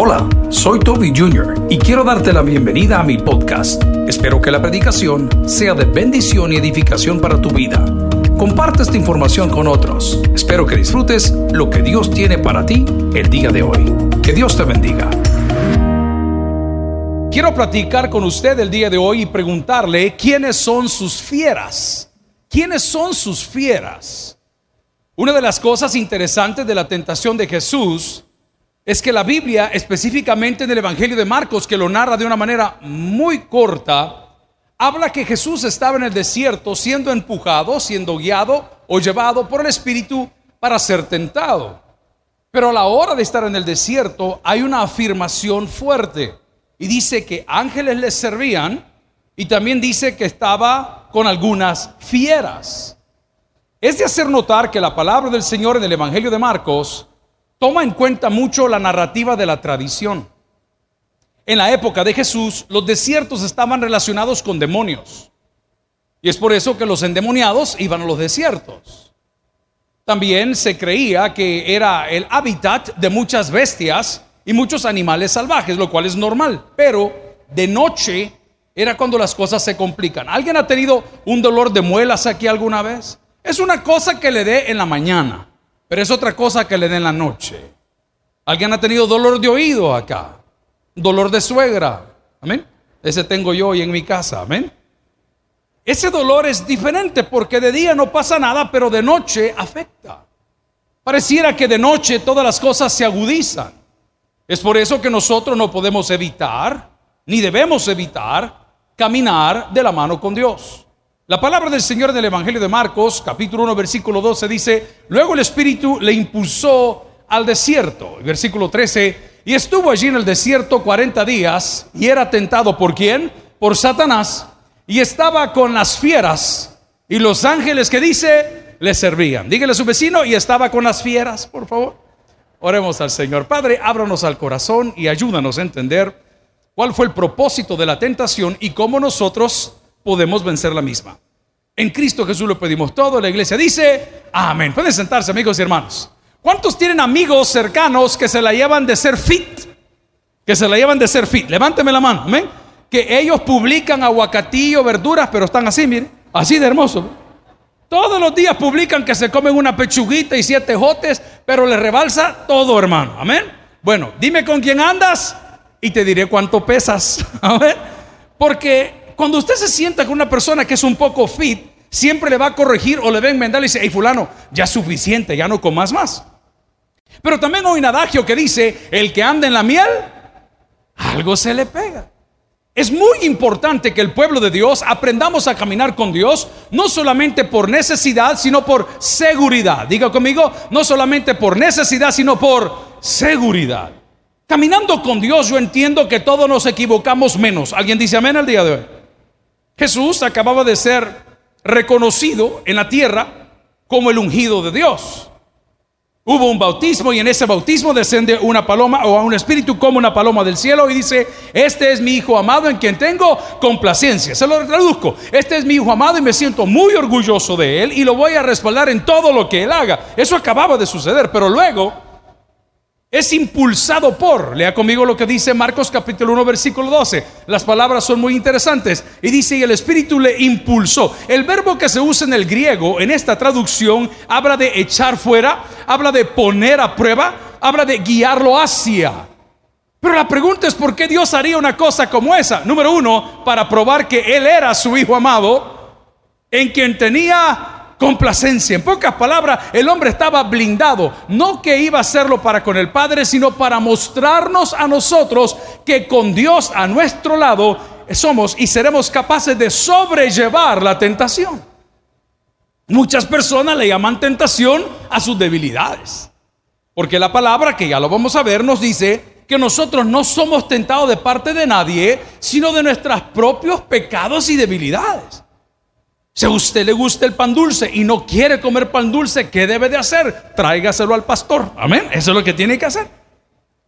Hola, soy Toby Jr. y quiero darte la bienvenida a mi podcast. Espero que la predicación sea de bendición y edificación para tu vida. Comparte esta información con otros. Espero que disfrutes lo que Dios tiene para ti el día de hoy. Que Dios te bendiga. Quiero platicar con usted el día de hoy y preguntarle quiénes son sus fieras. ¿Quiénes son sus fieras? Una de las cosas interesantes de la tentación de Jesús es que la Biblia, específicamente en el Evangelio de Marcos, que lo narra de una manera muy corta, habla que Jesús estaba en el desierto siendo empujado, siendo guiado o llevado por el Espíritu para ser tentado. Pero a la hora de estar en el desierto hay una afirmación fuerte y dice que ángeles les servían y también dice que estaba con algunas fieras. Es de hacer notar que la palabra del Señor en el Evangelio de Marcos toma en cuenta mucho la narrativa de la tradición. En la época de Jesús, los desiertos estaban relacionados con demonios. Y es por eso que los endemoniados iban a los desiertos. También se creía que era el hábitat de muchas bestias y muchos animales salvajes, lo cual es normal. Pero de noche era cuando las cosas se complican. ¿Alguien ha tenido un dolor de muelas aquí alguna vez? Es una cosa que le dé en la mañana. Pero es otra cosa que le den la noche. ¿Alguien ha tenido dolor de oído acá? Dolor de suegra. Amén. Ese tengo yo hoy en mi casa. Amén. Ese dolor es diferente porque de día no pasa nada, pero de noche afecta. Pareciera que de noche todas las cosas se agudizan. Es por eso que nosotros no podemos evitar, ni debemos evitar, caminar de la mano con Dios. La palabra del Señor en el Evangelio de Marcos, capítulo 1, versículo 12, dice, luego el Espíritu le impulsó al desierto. Versículo 13, y estuvo allí en el desierto 40 días y era tentado por quién? Por Satanás. Y estaba con las fieras y los ángeles que dice, le servían. Dígale a su vecino, y estaba con las fieras, por favor. Oremos al Señor. Padre, ábranos al corazón y ayúdanos a entender cuál fue el propósito de la tentación y cómo nosotros podemos vencer la misma. En Cristo Jesús lo pedimos todo. La iglesia dice, amén. Pueden sentarse amigos y hermanos. ¿Cuántos tienen amigos cercanos que se la llevan de ser fit? Que se la llevan de ser fit. Levánteme la mano, amén. Que ellos publican aguacatillo, verduras, pero están así, miren, así de hermoso. Todos los días publican que se comen una pechuguita y siete jotes, pero le rebalsa todo, hermano. Amén. Bueno, dime con quién andas y te diré cuánto pesas. Amén. Porque cuando usted se sienta con una persona que es un poco fit, siempre le va a corregir o le va a enmendar y dice, hey fulano, ya es suficiente, ya no comas más. Pero también hay un adagio que dice, el que anda en la miel, algo se le pega. Es muy importante que el pueblo de Dios aprendamos a caminar con Dios, no solamente por necesidad, sino por seguridad. Diga conmigo, no solamente por necesidad, sino por seguridad. Caminando con Dios yo entiendo que todos nos equivocamos menos. ¿Alguien dice amén al día de hoy? Jesús acababa de ser reconocido en la tierra como el ungido de Dios. Hubo un bautismo y en ese bautismo descende una paloma o a un espíritu como una paloma del cielo y dice, este es mi hijo amado en quien tengo complacencia. Se lo traduzco, este es mi hijo amado y me siento muy orgulloso de él y lo voy a respaldar en todo lo que él haga. Eso acababa de suceder, pero luego es impulsado por, lea conmigo lo que dice Marcos capítulo 1 versículo 12. Las palabras son muy interesantes. Y dice, y el Espíritu le impulsó. El verbo que se usa en el griego, en esta traducción, habla de echar fuera, habla de poner a prueba, habla de guiarlo hacia. Pero la pregunta es, ¿por qué Dios haría una cosa como esa? Número uno, para probar que Él era su Hijo amado, en quien tenía complacencia. En pocas palabras, el hombre estaba blindado, no que iba a hacerlo para con el Padre, sino para mostrarnos a nosotros que con Dios a nuestro lado somos y seremos capaces de sobrellevar la tentación. Muchas personas le llaman tentación a sus debilidades, porque la palabra, que ya lo vamos a ver, nos dice que nosotros no somos tentados de parte de nadie, sino de nuestros propios pecados y debilidades. Si a usted le gusta el pan dulce y no quiere comer pan dulce, ¿qué debe de hacer? Tráigaselo al pastor. Amén. Eso es lo que tiene que hacer.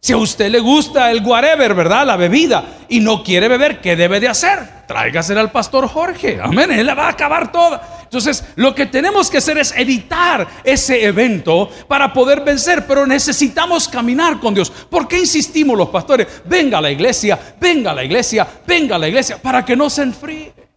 Si a usted le gusta el whatever, ¿verdad? La bebida y no quiere beber, ¿qué debe de hacer? Tráigaselo al pastor Jorge. Amén. Él la va a acabar toda. Entonces, lo que tenemos que hacer es evitar ese evento para poder vencer, pero necesitamos caminar con Dios. ¿Por qué insistimos los pastores? Venga a la iglesia, venga a la iglesia, venga a la iglesia, para que no se enfríe.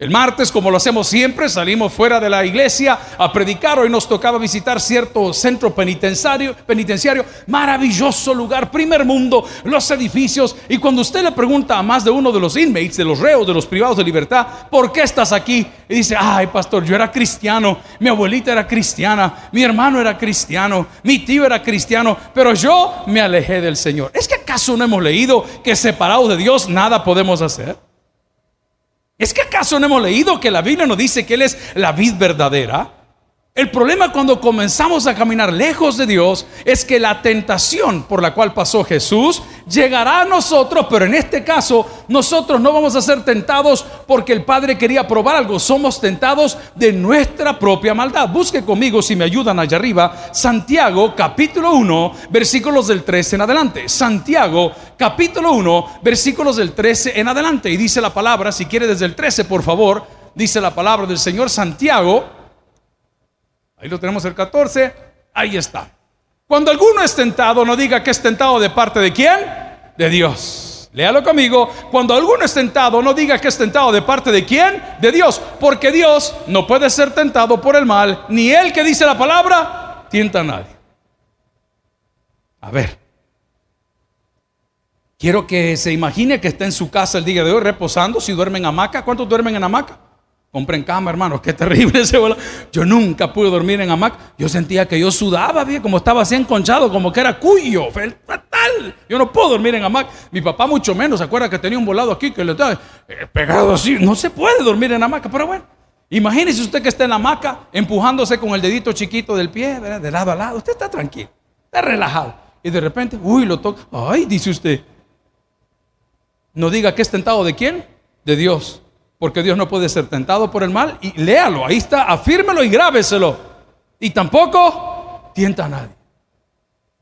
El martes, como lo hacemos siempre, salimos fuera de la iglesia a predicar. Hoy nos tocaba visitar cierto centro penitenciario, penitenciario, maravilloso lugar, primer mundo, los edificios. Y cuando usted le pregunta a más de uno de los inmates, de los reos, de los privados de libertad, ¿por qué estás aquí? Y dice, ay, pastor, yo era cristiano, mi abuelita era cristiana, mi hermano era cristiano, mi tío era cristiano, pero yo me alejé del Señor. ¿Es que acaso no hemos leído que separados de Dios nada podemos hacer? ¿Es que acaso no hemos leído que la Biblia nos dice que Él es la vid verdadera? El problema cuando comenzamos a caminar lejos de Dios es que la tentación por la cual pasó Jesús llegará a nosotros, pero en este caso nosotros no vamos a ser tentados porque el Padre quería probar algo, somos tentados de nuestra propia maldad. Busque conmigo si me ayudan allá arriba, Santiago capítulo 1, versículos del 13 en adelante. Santiago capítulo 1, versículos del 13 en adelante. Y dice la palabra, si quiere desde el 13 por favor, dice la palabra del Señor Santiago Ahí lo tenemos el 14. Ahí está. Cuando alguno es tentado, no diga que es tentado de parte de quién? De Dios. Léalo conmigo. Cuando alguno es tentado, no diga que es tentado de parte de quién? De Dios. Porque Dios no puede ser tentado por el mal, ni él que dice la palabra, tienta a nadie. A ver. Quiero que se imagine que está en su casa el día de hoy reposando. Si duermen en hamaca, ¿cuántos duermen en hamaca? Compren cama, hermanos, qué terrible ese vuelo. Yo nunca pude dormir en hamac. Yo sentía que yo sudaba, bien, como estaba así enconchado, como que era cuyo, fatal. Yo no puedo dormir en hamac. Mi papá mucho menos, ¿se acuerda que tenía un volado aquí que le estaba eh, pegado así? No se puede dormir en hamaca, pero bueno. Imagínese usted que está en la hamaca empujándose con el dedito chiquito del pie, de lado a lado. Usted está tranquilo, está relajado. Y de repente, uy, lo toca. Ay, dice usted. No diga que es tentado de quién? De Dios porque Dios no puede ser tentado por el mal. Y léalo, ahí está, afírmelo y grábeselo. Y tampoco tienta a nadie.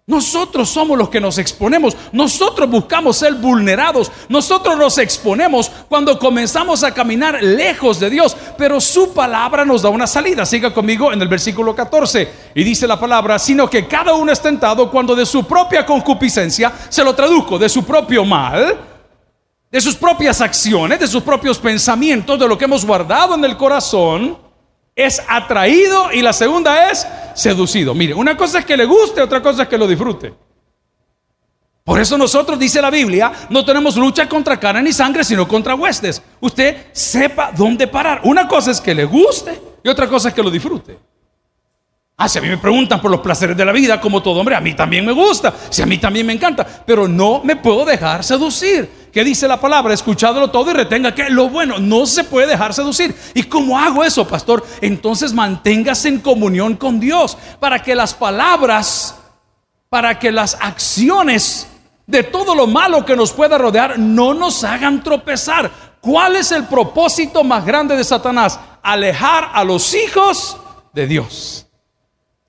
Nosotros somos los que nos exponemos, nosotros buscamos ser vulnerados, nosotros nos exponemos cuando comenzamos a caminar lejos de Dios, pero su palabra nos da una salida. Siga conmigo en el versículo 14 y dice la palabra, sino que cada uno es tentado cuando de su propia concupiscencia, se lo traduzco, de su propio mal, de sus propias acciones, de sus propios pensamientos, de lo que hemos guardado en el corazón, es atraído y la segunda es seducido. Mire, una cosa es que le guste, otra cosa es que lo disfrute. Por eso nosotros, dice la Biblia, no tenemos lucha contra carne ni sangre, sino contra huestes. Usted sepa dónde parar. Una cosa es que le guste y otra cosa es que lo disfrute. Ah, si a mí me preguntan por los placeres de la vida, como todo hombre, a mí también me gusta, si a mí también me encanta, pero no me puedo dejar seducir. ¿Qué dice la palabra? Escuchadlo todo y retenga que lo bueno no se puede dejar seducir. ¿Y cómo hago eso, pastor? Entonces manténgase en comunión con Dios para que las palabras, para que las acciones de todo lo malo que nos pueda rodear no nos hagan tropezar. ¿Cuál es el propósito más grande de Satanás? Alejar a los hijos de Dios.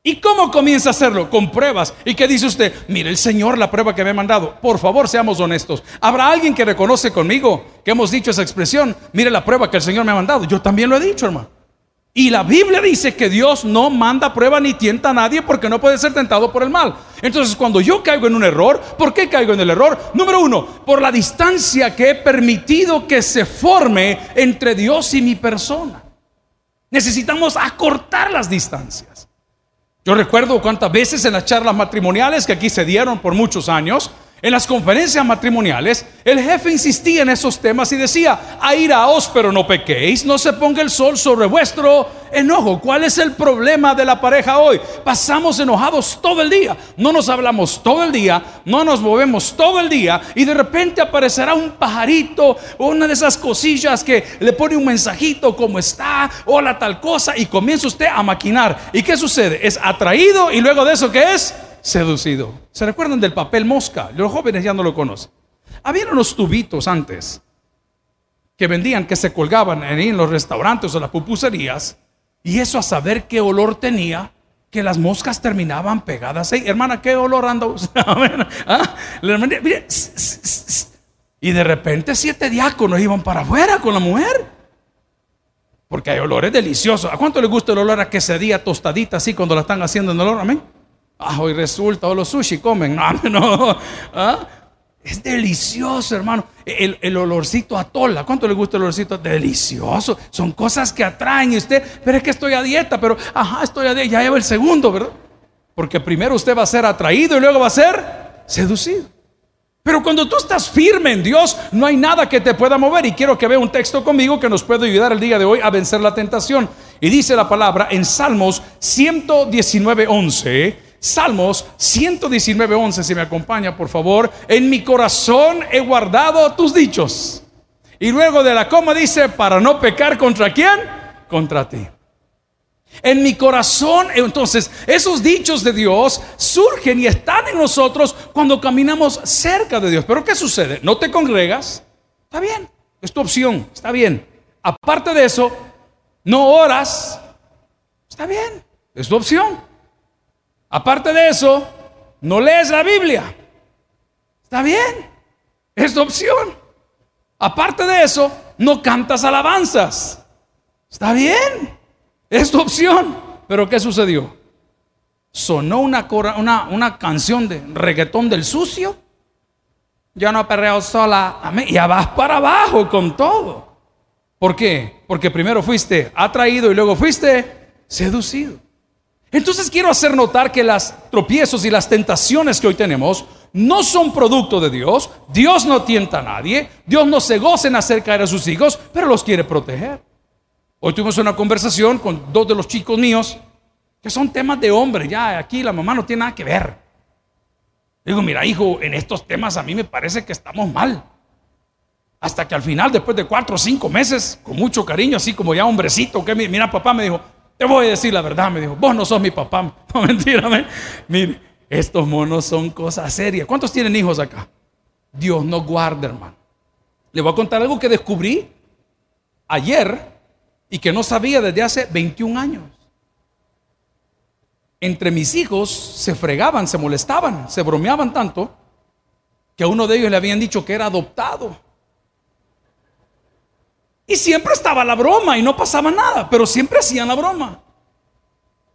¿Y cómo comienza a hacerlo? Con pruebas. ¿Y qué dice usted? Mire, el Señor la prueba que me ha mandado. Por favor, seamos honestos. ¿Habrá alguien que reconoce conmigo que hemos dicho esa expresión? Mire la prueba que el Señor me ha mandado. Yo también lo he dicho, hermano. Y la Biblia dice que Dios no manda prueba ni tienta a nadie porque no puede ser tentado por el mal. Entonces, cuando yo caigo en un error, ¿por qué caigo en el error? Número uno, por la distancia que he permitido que se forme entre Dios y mi persona. Necesitamos acortar las distancias. Yo recuerdo cuántas veces en las charlas matrimoniales que aquí se dieron por muchos años, en las conferencias matrimoniales, el jefe insistía en esos temas y decía, airaos pero no pequéis, no se ponga el sol sobre vuestro enojo. ¿Cuál es el problema de la pareja hoy? Pasamos enojados todo el día, no nos hablamos todo el día, no nos movemos todo el día y de repente aparecerá un pajarito o una de esas cosillas que le pone un mensajito como está, hola tal cosa y comienza usted a maquinar. ¿Y qué sucede? Es atraído y luego de eso ¿qué es? Seducido. ¿Se recuerdan del papel mosca? Los jóvenes ya no lo conocen. Había unos tubitos antes que vendían, que se colgaban en los restaurantes o las pupuserías, y eso a saber qué olor tenía, que las moscas terminaban pegadas ahí. Hermana, ¿qué olor anda usted? ¿Ah? Y de repente siete diáconos iban para afuera con la mujer. Porque hay olores deliciosos. ¿A cuánto le gusta el olor a quesadilla tostadita así cuando la están haciendo en el horno? Amén. Ah, hoy resulta, o los sushi comen. No, no. ¿Ah? Es delicioso, hermano. El, el, olorcito a tola. ¿Cuánto le gusta el olorcito? Delicioso. Son cosas que atraen. Y usted, pero es que estoy a dieta, pero, ajá, estoy a dieta. Ya lleva el segundo, ¿verdad? Porque primero usted va a ser atraído y luego va a ser seducido. Pero cuando tú estás firme en Dios, no hay nada que te pueda mover. Y quiero que vea un texto conmigo que nos puede ayudar el día de hoy a vencer la tentación. Y dice la palabra en Salmos 119, 11. Salmos 119, 11, si me acompaña, por favor. En mi corazón he guardado tus dichos. Y luego de la coma dice, para no pecar contra quién? Contra ti. En mi corazón, entonces, esos dichos de Dios surgen y están en nosotros cuando caminamos cerca de Dios. Pero ¿qué sucede? No te congregas, está bien, es tu opción, está bien. Aparte de eso, no oras, está bien, es tu opción. Aparte de eso, no lees la Biblia, está bien, es tu opción. Aparte de eso, no cantas alabanzas, está bien. Es tu opción. Pero ¿qué sucedió? Sonó una, una, una canción de reggaetón del sucio. Yo no perreo sola. Y ya vas para abajo con todo. ¿Por qué? Porque primero fuiste atraído y luego fuiste seducido. Entonces quiero hacer notar que las tropiezos y las tentaciones que hoy tenemos no son producto de Dios. Dios no tienta a nadie. Dios no se goza en hacer caer a sus hijos, pero los quiere proteger. Hoy tuvimos una conversación con dos de los chicos míos que son temas de hombre. Ya aquí la mamá no tiene nada que ver. Digo, mira, hijo, en estos temas a mí me parece que estamos mal. Hasta que al final, después de cuatro o cinco meses, con mucho cariño, así como ya hombrecito, que mira, papá me dijo, te voy a decir la verdad, me dijo, vos no sos mi papá. No, mire, estos monos son cosas serias. ¿Cuántos tienen hijos acá? Dios no guarda, hermano. Le voy a contar algo que descubrí ayer y que no sabía desde hace 21 años. Entre mis hijos se fregaban, se molestaban, se bromeaban tanto que a uno de ellos le habían dicho que era adoptado. Y siempre estaba la broma y no pasaba nada, pero siempre hacían la broma.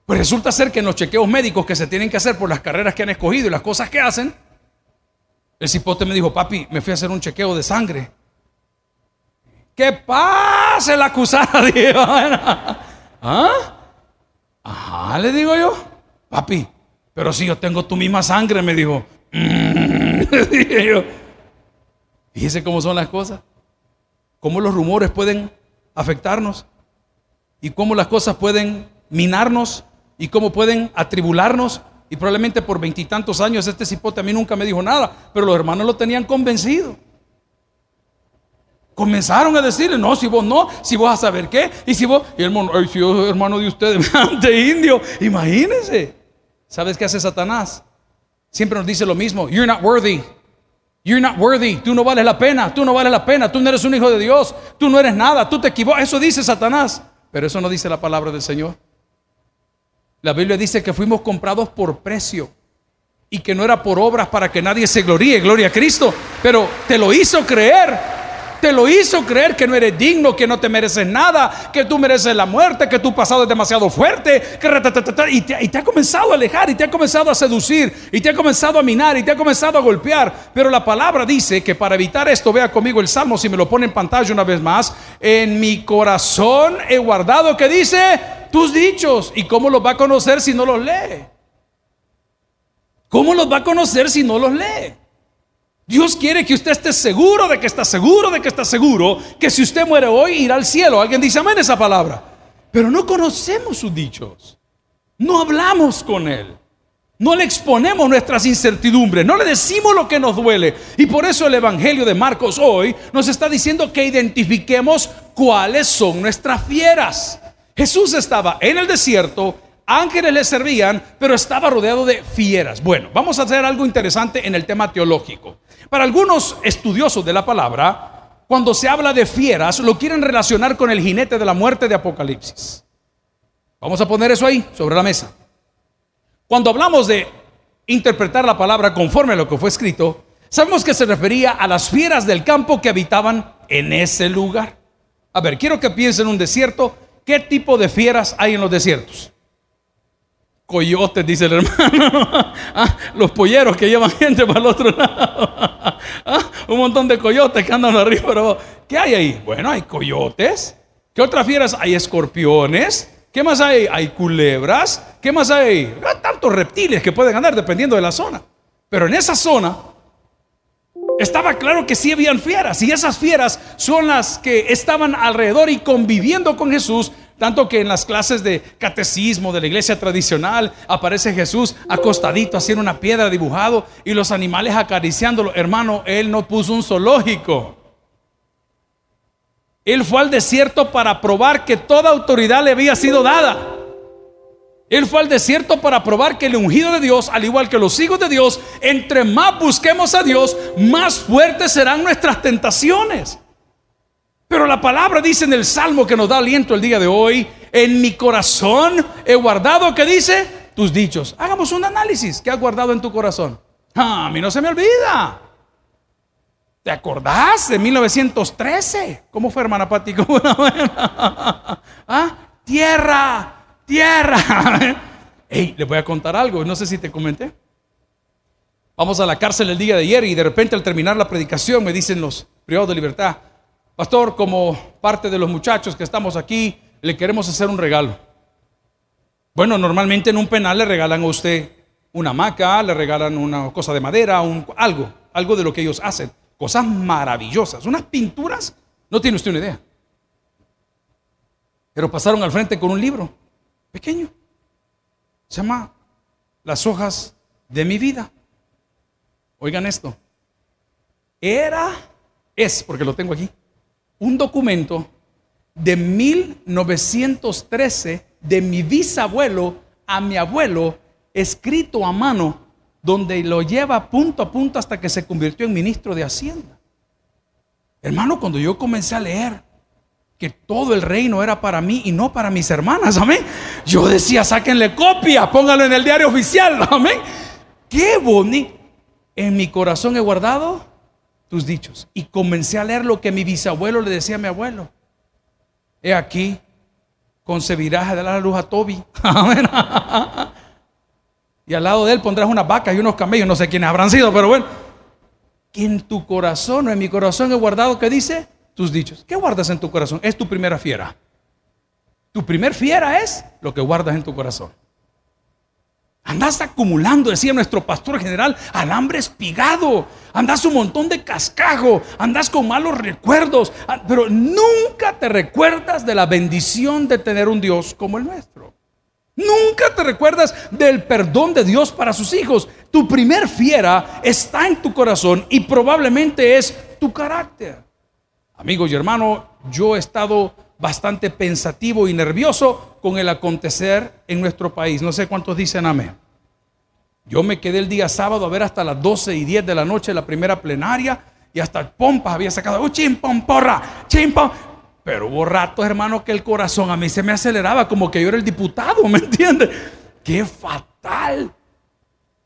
Pues resulta ser que en los chequeos médicos que se tienen que hacer por las carreras que han escogido y las cosas que hacen, el cipote me dijo, papi, me fui a hacer un chequeo de sangre. ¿Qué pase la acusada? ¿Ah? Ajá, le digo yo. Papi, pero si yo tengo tu misma sangre, me dijo. Mm, Fíjese cómo son las cosas. Cómo los rumores pueden afectarnos. Y cómo las cosas pueden minarnos. Y cómo pueden atribularnos. Y probablemente por veintitantos años este cipote a mí nunca me dijo nada. Pero los hermanos lo tenían convencido. Comenzaron a decirle, no, si vos no, si vos a saber qué, y si vos, y el hermano, ay, si yo hermano de ustedes, de indio, imagínense. ¿Sabes qué hace Satanás? Siempre nos dice lo mismo, you're not worthy, you're not worthy, tú no vales la pena, tú no vales la pena, tú no eres un hijo de Dios, tú no eres nada, tú te equivocas, eso dice Satanás, pero eso no dice la palabra del Señor. La Biblia dice que fuimos comprados por precio y que no era por obras para que nadie se gloríe, gloria a Cristo, pero te lo hizo creer te lo hizo creer que no eres digno, que no te mereces nada, que tú mereces la muerte, que tu pasado es demasiado fuerte, y, te, y te ha comenzado a alejar, y te ha comenzado a seducir, y te ha comenzado a minar, y te ha comenzado a golpear. Pero la palabra dice que para evitar esto, vea conmigo el Salmo, si me lo pone en pantalla una vez más, en mi corazón he guardado, que dice? Tus dichos. ¿Y cómo los va a conocer si no los lee? ¿Cómo los va a conocer si no los lee? Dios quiere que usted esté seguro de que está seguro, de que está seguro, que si usted muere hoy irá al cielo. Alguien dice amén esa palabra. Pero no conocemos sus dichos. No hablamos con Él. No le exponemos nuestras incertidumbres, no le decimos lo que nos duele. Y por eso el Evangelio de Marcos hoy nos está diciendo que identifiquemos cuáles son nuestras fieras. Jesús estaba en el desierto, ángeles le servían, pero estaba rodeado de fieras. Bueno, vamos a hacer algo interesante en el tema teológico. Para algunos estudiosos de la palabra, cuando se habla de fieras, lo quieren relacionar con el jinete de la muerte de Apocalipsis. Vamos a poner eso ahí, sobre la mesa. Cuando hablamos de interpretar la palabra conforme a lo que fue escrito, sabemos que se refería a las fieras del campo que habitaban en ese lugar. A ver, quiero que piensen en un desierto ¿qué tipo de fieras hay en los desiertos? Coyotes, dice el hermano. Ah, los polleros que llevan gente para el otro lado. Ah, un montón de coyotes que andan arriba. ¿Qué hay ahí? Bueno, hay coyotes. ¿Qué otras fieras? Hay escorpiones. ¿Qué más hay? Hay culebras. ¿Qué más hay? Hay tantos reptiles que pueden andar dependiendo de la zona. Pero en esa zona estaba claro que sí habían fieras. Y esas fieras son las que estaban alrededor y conviviendo con Jesús tanto que en las clases de catecismo de la iglesia tradicional aparece Jesús acostadito haciendo una piedra dibujado y los animales acariciándolo. Hermano, él no puso un zoológico. Él fue al desierto para probar que toda autoridad le había sido dada. Él fue al desierto para probar que el ungido de Dios, al igual que los hijos de Dios, entre más busquemos a Dios, más fuertes serán nuestras tentaciones. Pero la palabra dice en el Salmo que nos da aliento el día de hoy, en mi corazón he guardado, ¿qué dice? Tus dichos. Hagamos un análisis. ¿Qué has guardado en tu corazón? Ah, a mí no se me olvida. ¿Te acordás de 1913? ¿Cómo fue, hermana Pati? ¿Cómo ¿Ah? Tierra, tierra. Hey, les voy a contar algo. No sé si te comenté. Vamos a la cárcel el día de ayer y de repente al terminar la predicación me dicen los privados de libertad, Pastor, como parte de los muchachos que estamos aquí, le queremos hacer un regalo. Bueno, normalmente en un penal le regalan a usted una hamaca, le regalan una cosa de madera, un, algo, algo de lo que ellos hacen. Cosas maravillosas, unas pinturas, no tiene usted una idea. Pero pasaron al frente con un libro pequeño. Se llama Las hojas de mi vida. Oigan esto. Era, es, porque lo tengo aquí un documento de 1913 de mi bisabuelo a mi abuelo, escrito a mano, donde lo lleva punto a punto hasta que se convirtió en ministro de Hacienda. Hermano, cuando yo comencé a leer que todo el reino era para mí y no para mis hermanas, amén. Yo decía, sáquenle copia, póngalo en el diario oficial, amén. Qué bonito. En mi corazón he guardado dichos. Y comencé a leer lo que mi bisabuelo le decía a mi abuelo. He aquí, concebirás a dar la luz a Toby. y al lado de él pondrás unas vacas y unos camellos, no sé quiénes habrán sido, pero bueno. Que en tu corazón o en mi corazón he guardado, ¿qué dice? Tus dichos. ¿Qué guardas en tu corazón? Es tu primera fiera. Tu primer fiera es lo que guardas en tu corazón. Andas acumulando, decía nuestro pastor general, alambre espigado. Andas un montón de cascajo. Andas con malos recuerdos. Ah, pero nunca te recuerdas de la bendición de tener un Dios como el nuestro. Nunca te recuerdas del perdón de Dios para sus hijos. Tu primer fiera está en tu corazón y probablemente es tu carácter. Amigos y hermanos, yo he estado bastante pensativo y nervioso con el acontecer en nuestro país. No sé cuántos dicen amén. Yo me quedé el día sábado a ver hasta las 12 y 10 de la noche la primera plenaria y hasta pompas había sacado, ¡oh, chimpón, porra! ¡Chimpón! Pero hubo ratos, hermano, que el corazón a mí se me aceleraba como que yo era el diputado, ¿me entiendes? ¡Qué fatal!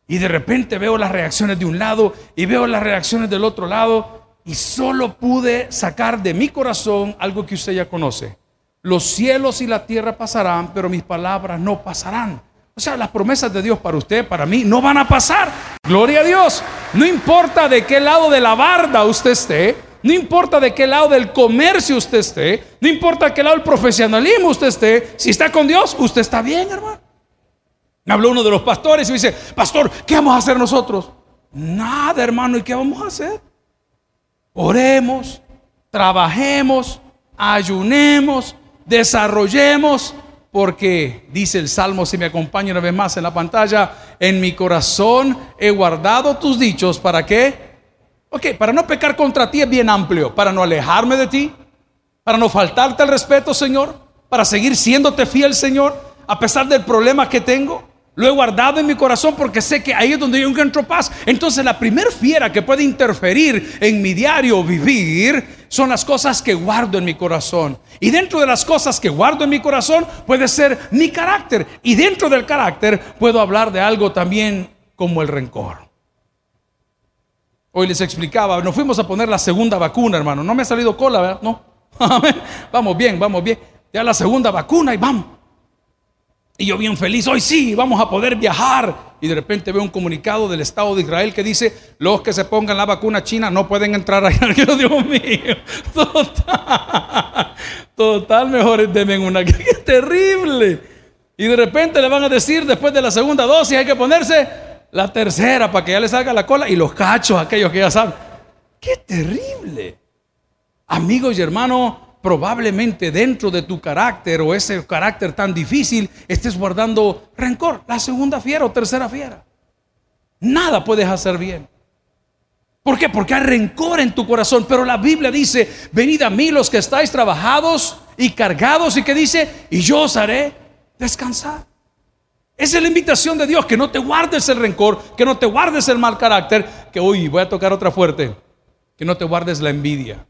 Y de repente veo las reacciones de un lado y veo las reacciones del otro lado y solo pude sacar de mi corazón algo que usted ya conoce. Los cielos y la tierra pasarán, pero mis palabras no pasarán. O sea, las promesas de Dios para usted, para mí, no van a pasar. Gloria a Dios. No importa de qué lado de la barda usted esté, no importa de qué lado del comercio usted esté, no importa de qué lado del profesionalismo usted esté, si está con Dios, usted está bien, hermano. Me habló uno de los pastores y me dice, pastor, ¿qué vamos a hacer nosotros? Nada, hermano, ¿y qué vamos a hacer? Oremos, trabajemos, ayunemos, desarrollemos, porque dice el Salmo, si me acompaña una vez más en la pantalla, en mi corazón he guardado tus dichos, ¿para qué? Ok, para no pecar contra ti es bien amplio, para no alejarme de ti, para no faltarte el respeto, Señor, para seguir siéndote fiel, Señor, a pesar del problema que tengo. Lo he guardado en mi corazón porque sé que ahí es donde yo encuentro paz. Entonces la primer fiera que puede interferir en mi diario vivir son las cosas que guardo en mi corazón. Y dentro de las cosas que guardo en mi corazón puede ser mi carácter. Y dentro del carácter puedo hablar de algo también como el rencor. Hoy les explicaba, nos fuimos a poner la segunda vacuna, hermano. No me ha salido cola, ¿verdad? No. vamos bien, vamos bien. ya la segunda vacuna y vamos. Y yo bien feliz, hoy sí, vamos a poder viajar. Y de repente veo un comunicado del Estado de Israel que dice, los que se pongan la vacuna china no pueden entrar allá. Dios mío, total, total, mejor denme una. Qué terrible. Y de repente le van a decir, después de la segunda dosis hay que ponerse la tercera para que ya le salga la cola y los cachos, aquellos que ya saben. Qué terrible. Amigos y hermanos, probablemente dentro de tu carácter o ese carácter tan difícil estés guardando rencor, la segunda fiera o tercera fiera. Nada puedes hacer bien. ¿Por qué? Porque hay rencor en tu corazón. Pero la Biblia dice, venid a mí los que estáis trabajados y cargados y que dice, y yo os haré descansar. Esa es la invitación de Dios, que no te guardes el rencor, que no te guardes el mal carácter, que hoy voy a tocar otra fuerte, que no te guardes la envidia.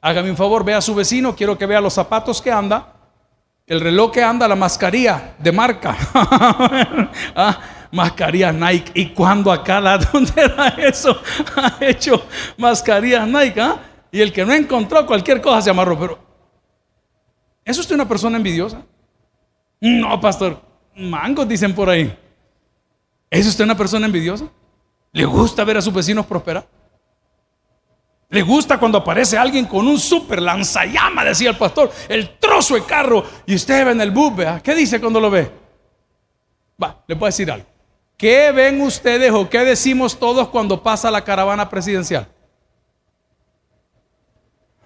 Hágame un favor, vea a su vecino, quiero que vea los zapatos que anda, el reloj que anda, la mascarilla de marca. ah, mascarilla Nike. ¿Y cuando acá la dónde era eso? ha hecho mascarilla Nike. ¿ah? Y el que no encontró cualquier cosa se amarró. Pero, ¿eso es una persona envidiosa? No, pastor. Mangos dicen por ahí. ¿Es usted una persona envidiosa? ¿Le gusta ver a sus vecinos prosperar? Le gusta cuando aparece alguien con un super lanzallama, decía el pastor, el trozo de carro, y usted ve en el bus, ¿qué dice cuando lo ve? Va, le puedo decir algo. ¿Qué ven ustedes o qué decimos todos cuando pasa la caravana presidencial?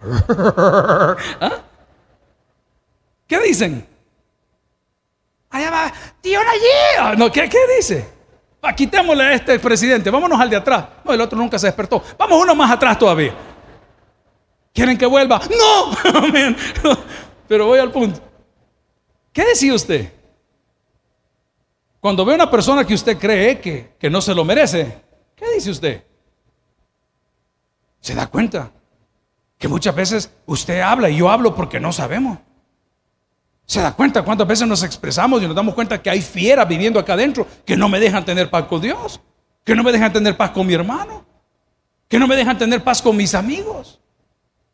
¿Ah? ¿Qué dicen? Allá va, tío allí. Ah, no, ¿qué, ¿qué dice? Quitémosle a este presidente, vámonos al de atrás. No, el otro nunca se despertó. Vamos uno más atrás todavía. ¿Quieren que vuelva? No, pero voy al punto. ¿Qué decía usted? Cuando ve una persona que usted cree que, que no se lo merece, ¿qué dice usted? ¿Se da cuenta? Que muchas veces usted habla y yo hablo porque no sabemos. ¿Se da cuenta cuántas veces nos expresamos y nos damos cuenta que hay fieras viviendo acá adentro que no me dejan tener paz con Dios? Que no me dejan tener paz con mi hermano? Que no me dejan tener paz con mis amigos?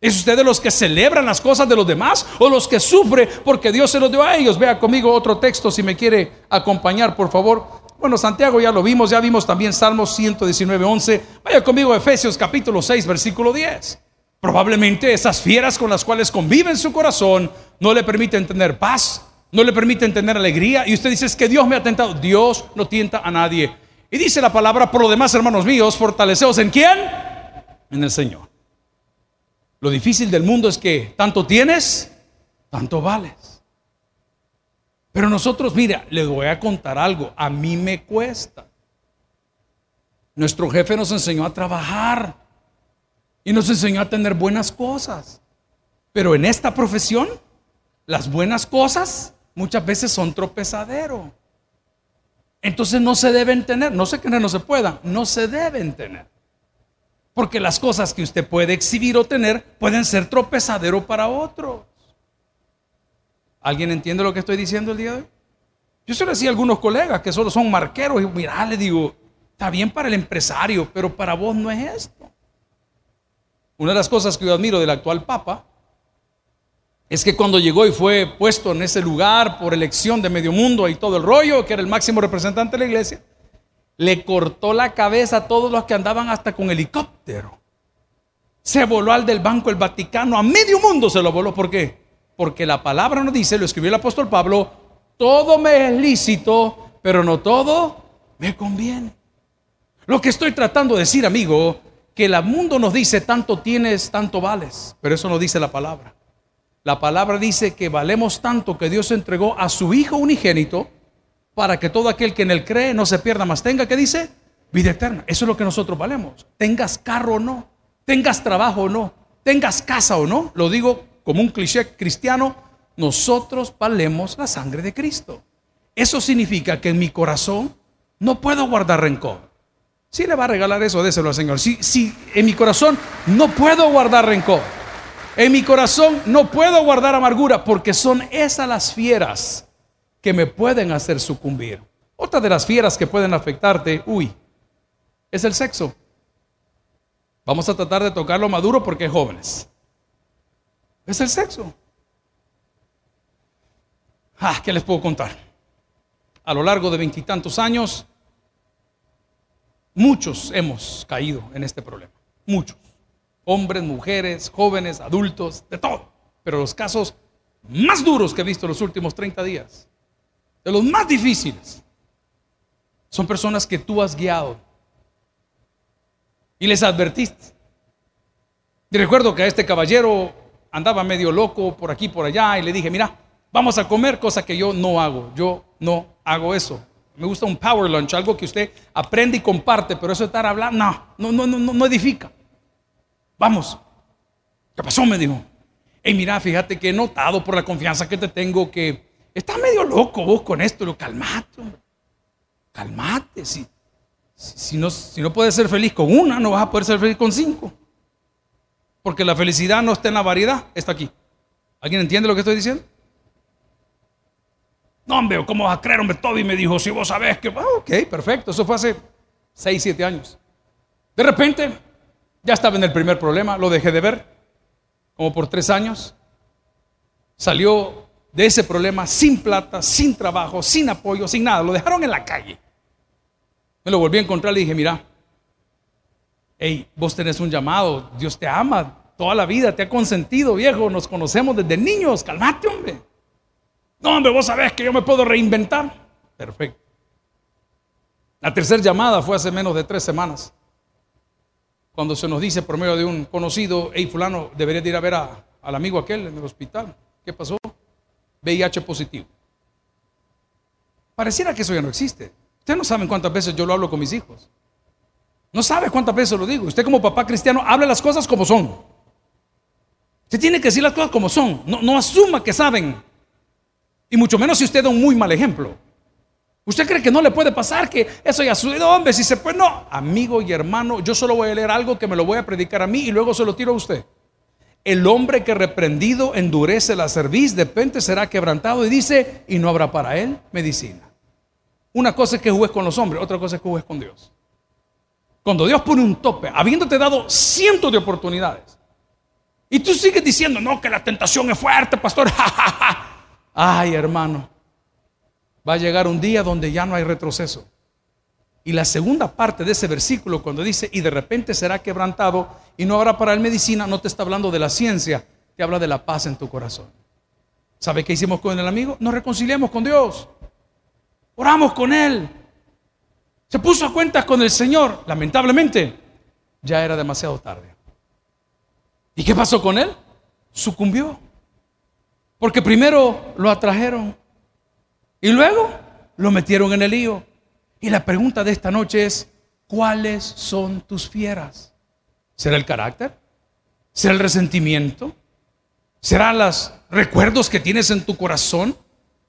¿Es usted de los que celebran las cosas de los demás o los que sufre porque Dios se los dio a ellos? Vea conmigo otro texto si me quiere acompañar, por favor. Bueno, Santiago ya lo vimos, ya vimos también Salmos 119, 11. Vaya conmigo a Efesios capítulo 6, versículo 10. Probablemente esas fieras con las cuales convive en su corazón no le permiten tener paz, no le permiten tener alegría. Y usted dice, es que Dios me ha tentado. Dios no tienta a nadie. Y dice la palabra, por lo demás, hermanos míos, fortaleceos en quién? En el Señor. Lo difícil del mundo es que tanto tienes, tanto vales. Pero nosotros, mira, les voy a contar algo. A mí me cuesta. Nuestro jefe nos enseñó a trabajar y nos enseñó a tener buenas cosas. Pero en esta profesión, las buenas cosas muchas veces son tropezadero. Entonces no se deben tener, no sé que no se puedan, no se deben tener. Porque las cosas que usted puede exhibir o tener pueden ser tropezadero para otros. ¿Alguien entiende lo que estoy diciendo el día de hoy? Yo se lo decía a algunos colegas que solo son marqueros y mira, le digo, está bien para el empresario, pero para vos no es esto. Una de las cosas que yo admiro del actual Papa es que cuando llegó y fue puesto en ese lugar por elección de medio mundo y todo el rollo, que era el máximo representante de la iglesia, le cortó la cabeza a todos los que andaban hasta con helicóptero. Se voló al del Banco del Vaticano, a medio mundo se lo voló. ¿Por qué? Porque la palabra nos dice, lo escribió el apóstol Pablo, todo me es lícito, pero no todo me conviene. Lo que estoy tratando de decir, amigo, que el mundo nos dice tanto tienes, tanto vales, pero eso no dice la palabra. La palabra dice que valemos tanto que Dios entregó a su Hijo unigénito para que todo aquel que en él cree no se pierda más. Tenga, que dice? Vida eterna. Eso es lo que nosotros valemos. Tengas carro o no, tengas trabajo o no, tengas casa o no. Lo digo como un cliché cristiano, nosotros valemos la sangre de Cristo. Eso significa que en mi corazón no puedo guardar rencor. Si le va a regalar eso, déselo al Señor. Si, si en mi corazón no puedo guardar rencor. En mi corazón no puedo guardar amargura porque son esas las fieras que me pueden hacer sucumbir. Otra de las fieras que pueden afectarte, uy, es el sexo. Vamos a tratar de tocarlo maduro porque es jóvenes. Es el sexo. Ah, ¿qué les puedo contar? A lo largo de veintitantos años, muchos hemos caído en este problema. Muchos. Hombres, mujeres, jóvenes, adultos, de todo. Pero los casos más duros que he visto en los últimos 30 días, de los más difíciles, son personas que tú has guiado y les advertiste. Y recuerdo que a este caballero andaba medio loco por aquí por allá y le dije, mira, vamos a comer, cosa que yo no hago. Yo no hago eso. Me gusta un power lunch, algo que usted aprende y comparte, pero eso de estar hablando, no, no, no, no, no edifica. Vamos. ¿Qué pasó? Me dijo. Hey, mira, fíjate que he notado por la confianza que te tengo que estás medio loco vos con esto. Lo calmate. Calmate. Si, si, no, si no puedes ser feliz con una, no vas a poder ser feliz con cinco. Porque la felicidad no está en la variedad, está aquí. ¿Alguien entiende lo que estoy diciendo? No, hombre, ¿cómo vas a creer, hombre? Toby me dijo, si vos sabés que... Ah, ok, perfecto, eso fue hace 6, 7 años. De repente, ya estaba en el primer problema, lo dejé de ver, como por tres años. Salió de ese problema sin plata, sin trabajo, sin apoyo, sin nada. Lo dejaron en la calle. Me lo volví a encontrar y le dije, mira, hey, vos tenés un llamado, Dios te ama, toda la vida te ha consentido, viejo, nos conocemos desde niños, calmate, hombre. No, hombre, vos sabés que yo me puedo reinventar. Perfecto. La tercera llamada fue hace menos de tres semanas. Cuando se nos dice por medio de un conocido, hey, fulano, debería ir a ver al amigo aquel en el hospital. ¿Qué pasó? VIH positivo. Pareciera que eso ya no existe. Ustedes no saben cuántas veces yo lo hablo con mis hijos. No sabe cuántas veces lo digo. Usted como papá cristiano habla las cosas como son. Usted tiene que decir las cosas como son. No, no asuma que saben. Y mucho menos si usted da un muy mal ejemplo. ¿Usted cree que no le puede pasar que eso ya sucedido, hombre? Si se puede, no. Amigo y hermano, yo solo voy a leer algo que me lo voy a predicar a mí y luego se lo tiro a usted. El hombre que reprendido endurece la cerviz, de repente será quebrantado y dice, y no habrá para él medicina. Una cosa es que juegues con los hombres, otra cosa es que juegues con Dios. Cuando Dios pone un tope, habiéndote dado cientos de oportunidades, y tú sigues diciendo, no, que la tentación es fuerte, pastor, Ay, hermano, va a llegar un día donde ya no hay retroceso. Y la segunda parte de ese versículo, cuando dice, y de repente será quebrantado y no habrá para él medicina, no te está hablando de la ciencia, te habla de la paz en tu corazón. ¿Sabe qué hicimos con el amigo? Nos reconciliamos con Dios. Oramos con Él. Se puso a cuentas con el Señor. Lamentablemente, ya era demasiado tarde. ¿Y qué pasó con Él? Sucumbió. Porque primero lo atrajeron y luego lo metieron en el lío. Y la pregunta de esta noche es, ¿cuáles son tus fieras? ¿Será el carácter? ¿Será el resentimiento? ¿Será los recuerdos que tienes en tu corazón?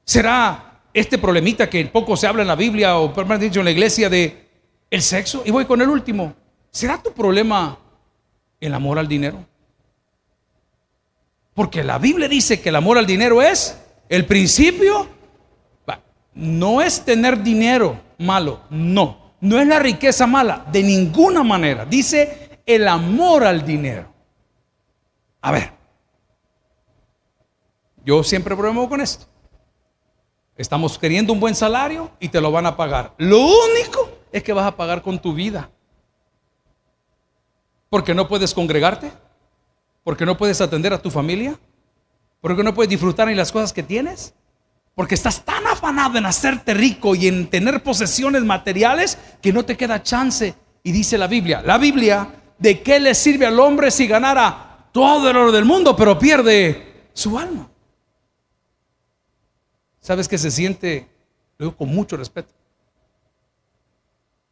¿Será este problemita que poco se habla en la Biblia o más dicho en la iglesia de el sexo? Y voy con el último. ¿Será tu problema el amor al dinero? Porque la Biblia dice que el amor al dinero es el principio. No es tener dinero malo, no. No es la riqueza mala, de ninguna manera. Dice el amor al dinero. A ver, yo siempre problema con esto. Estamos queriendo un buen salario y te lo van a pagar. Lo único es que vas a pagar con tu vida. Porque no puedes congregarte. Porque no puedes atender a tu familia. Porque no puedes disfrutar en las cosas que tienes. Porque estás tan afanado en hacerte rico y en tener posesiones materiales que no te queda chance. Y dice la Biblia, la Biblia, ¿de qué le sirve al hombre si ganara todo el oro del mundo, pero pierde su alma? ¿Sabes que se siente, lo digo con mucho respeto,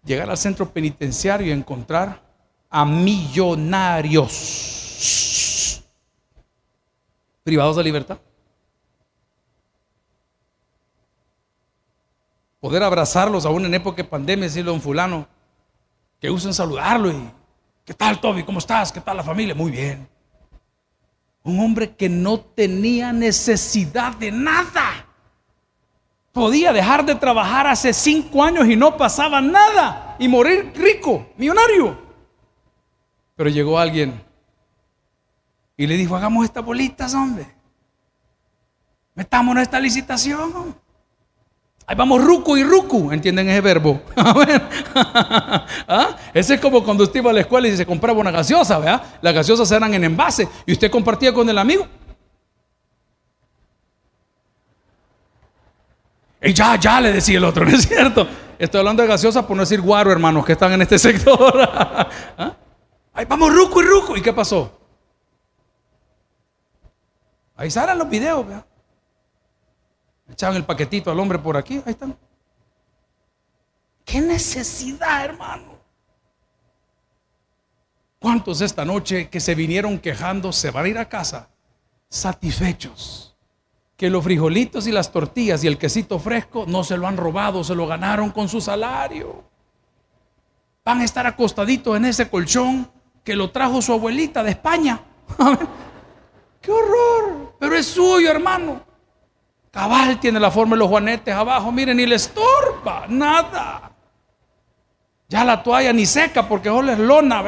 llegar al centro penitenciario y encontrar a millonarios? Privados de libertad. Poder abrazarlos aún en época de pandemia, decirle a un fulano que usen saludarlo y ¿qué tal Toby? ¿Cómo estás? ¿Qué tal la familia? Muy bien. Un hombre que no tenía necesidad de nada. Podía dejar de trabajar hace cinco años y no pasaba nada y morir rico, millonario. Pero llegó alguien y le dijo, hagamos estas bolitas, hombre. Metamos en esta licitación. Ahí vamos ruco y rucu, ¿entienden ese verbo? ¿Ah? Ese es como cuando usted iba a la escuela y se compraba una gaseosa, ¿verdad? Las gaseosas eran en envase y usted compartía con el amigo. Y ya, ya le decía el otro, ¿no es cierto? Estoy hablando de gaseosa por no decir guaro, hermanos, que están en este sector. ¿Ah? Ahí vamos ruco y ruco. ¿Y qué pasó? Ahí salen los videos. Echaban el paquetito al hombre por aquí, ahí están. ¿Qué necesidad, hermano? ¿Cuántos esta noche que se vinieron quejando se van a ir a casa satisfechos? Que los frijolitos y las tortillas y el quesito fresco no se lo han robado, se lo ganaron con su salario. Van a estar acostaditos en ese colchón que lo trajo su abuelita de España. ¡Qué horror! Pero es suyo, hermano. Cabal tiene la forma de los juanetes abajo, miren, ni le estorba, nada. Ya la toalla ni seca porque solo es lona,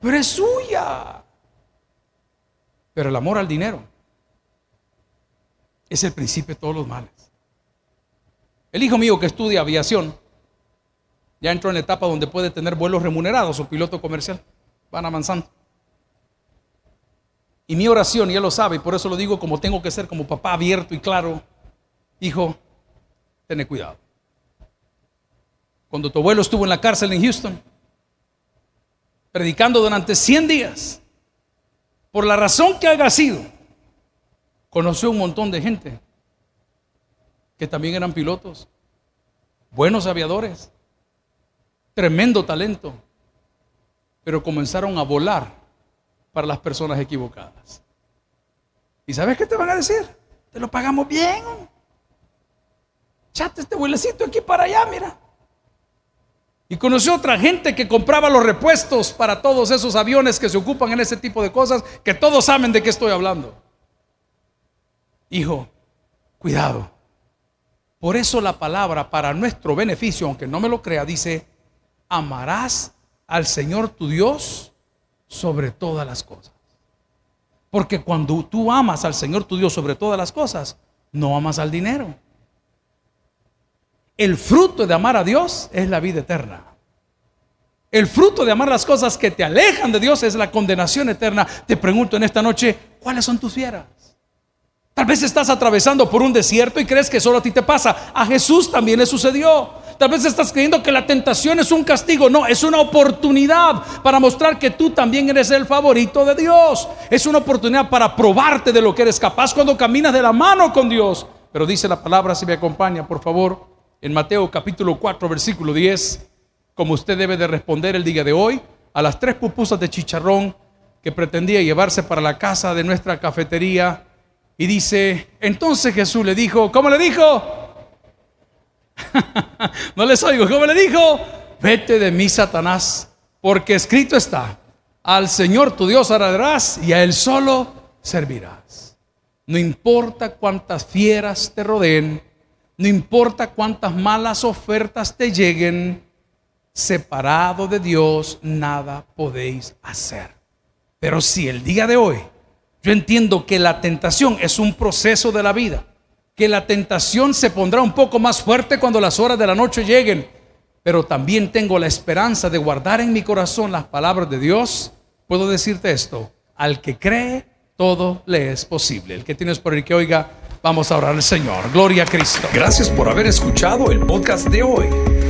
pero es suya. Pero el amor al dinero es el principio de todos los males. El hijo mío que estudia aviación ya entró en la etapa donde puede tener vuelos remunerados o piloto comercial. Van avanzando. Y mi oración, y él lo sabe, y por eso lo digo como tengo que ser, como papá abierto y claro, hijo, ten cuidado. Cuando tu abuelo estuvo en la cárcel en Houston, predicando durante 100 días, por la razón que haya sido, conoció un montón de gente que también eran pilotos, buenos aviadores, tremendo talento, pero comenzaron a volar para las personas equivocadas. ¿Y sabes qué te van a decir? Te lo pagamos bien. Chate este vuelecito aquí para allá, mira. Y conoció otra gente que compraba los repuestos para todos esos aviones que se ocupan en ese tipo de cosas, que todos saben de qué estoy hablando. Hijo, cuidado. Por eso la palabra para nuestro beneficio, aunque no me lo crea, dice, amarás al Señor tu Dios sobre todas las cosas. Porque cuando tú amas al Señor tu Dios sobre todas las cosas, no amas al dinero. El fruto de amar a Dios es la vida eterna. El fruto de amar las cosas que te alejan de Dios es la condenación eterna. Te pregunto en esta noche, ¿cuáles son tus fieras? Tal vez estás atravesando por un desierto y crees que solo a ti te pasa. A Jesús también le sucedió. Tal vez estás creyendo que la tentación es un castigo. No, es una oportunidad para mostrar que tú también eres el favorito de Dios. Es una oportunidad para probarte de lo que eres capaz cuando caminas de la mano con Dios. Pero dice la palabra, si me acompaña, por favor, en Mateo capítulo 4, versículo 10, como usted debe de responder el día de hoy a las tres pupusas de chicharrón que pretendía llevarse para la casa de nuestra cafetería. Y dice, entonces Jesús le dijo, ¿cómo le dijo? no les oigo. ¿Cómo le dijo? Vete de mí, Satanás, porque escrito está, al Señor tu Dios adorarás y a Él solo servirás. No importa cuántas fieras te rodeen, no importa cuántas malas ofertas te lleguen, separado de Dios nada podéis hacer. Pero si el día de hoy yo entiendo que la tentación es un proceso de la vida, que la tentación se pondrá un poco más fuerte cuando las horas de la noche lleguen, pero también tengo la esperanza de guardar en mi corazón las palabras de Dios, puedo decirte esto, al que cree, todo le es posible. El que tienes por el que oiga, vamos a orar al Señor. Gloria a Cristo. Gracias por haber escuchado el podcast de hoy.